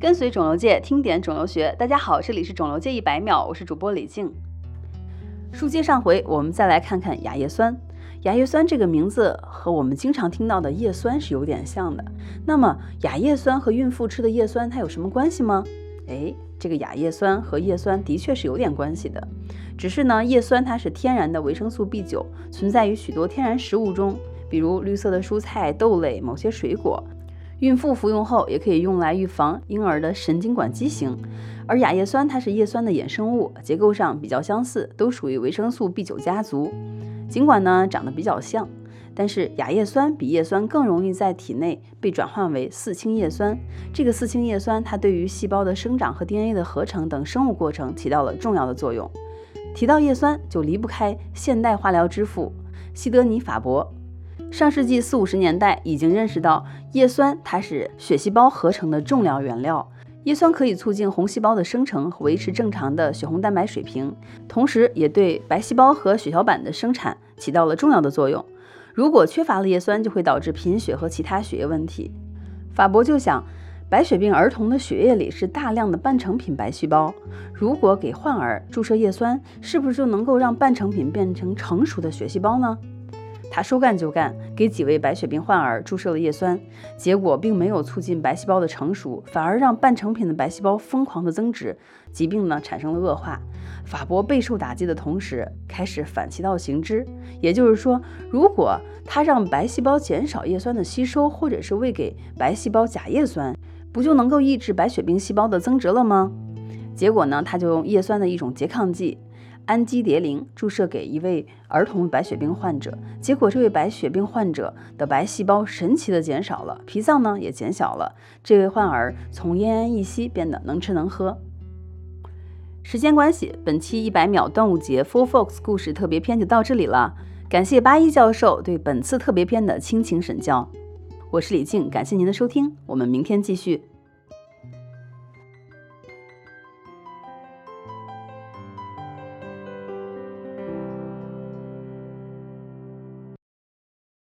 跟随肿瘤界听点肿瘤学，大家好，这里是肿瘤界一百秒，我是主播李静。书接上回，我们再来看看亚叶酸。亚叶酸这个名字和我们经常听到的叶酸是有点像的。那么亚叶酸和孕妇吃的叶酸它有什么关系吗？哎，这个亚叶酸和叶酸的确是有点关系的，只是呢，叶酸它是天然的维生素 B 九，存在于许多天然食物中，比如绿色的蔬菜、豆类、某些水果。孕妇服用后也可以用来预防婴儿的神经管畸形，而亚叶酸它是叶酸的衍生物，结构上比较相似，都属于维生素 B 九家族。尽管呢长得比较像，但是亚叶酸比叶酸更容易在体内被转换为四氢叶酸。这个四氢叶酸它对于细胞的生长和 DNA 的合成等生物过程起到了重要的作用。提到叶酸，就离不开现代化疗之父西德尼·法伯。上世纪四五十年代已经认识到叶酸它是血细胞合成的重要原料，叶酸可以促进红细胞的生成和维持正常的血红蛋白水平，同时也对白细胞和血小板的生产起到了重要的作用。如果缺乏了叶酸，就会导致贫血和其他血液问题。法伯就想，白血病儿童的血液里是大量的半成品白细胞，如果给患儿注射叶酸，是不是就能够让半成品变成成熟的血细胞呢？他说干就干，给几位白血病患儿注射了叶酸，结果并没有促进白细胞的成熟，反而让半成品的白细胞疯狂的增殖，疾病呢产生了恶化。法伯备受打击的同时，开始反其道行之，也就是说，如果他让白细胞减少叶酸的吸收，或者是喂给白细胞假叶酸，不就能够抑制白血病细胞的增殖了吗？结果呢，他就用叶酸的一种拮抗剂。氨基蝶呤注射给一位儿童白血病患者，结果这位白血病患者的白细胞神奇的减少了，脾脏呢也减小了。这位患儿从奄奄一息变得能吃能喝。时间关系，本期一百秒端午节 Full Fox 故事特别篇就到这里了。感谢八一教授对本次特别篇的倾情审教。我是李静，感谢您的收听，我们明天继续。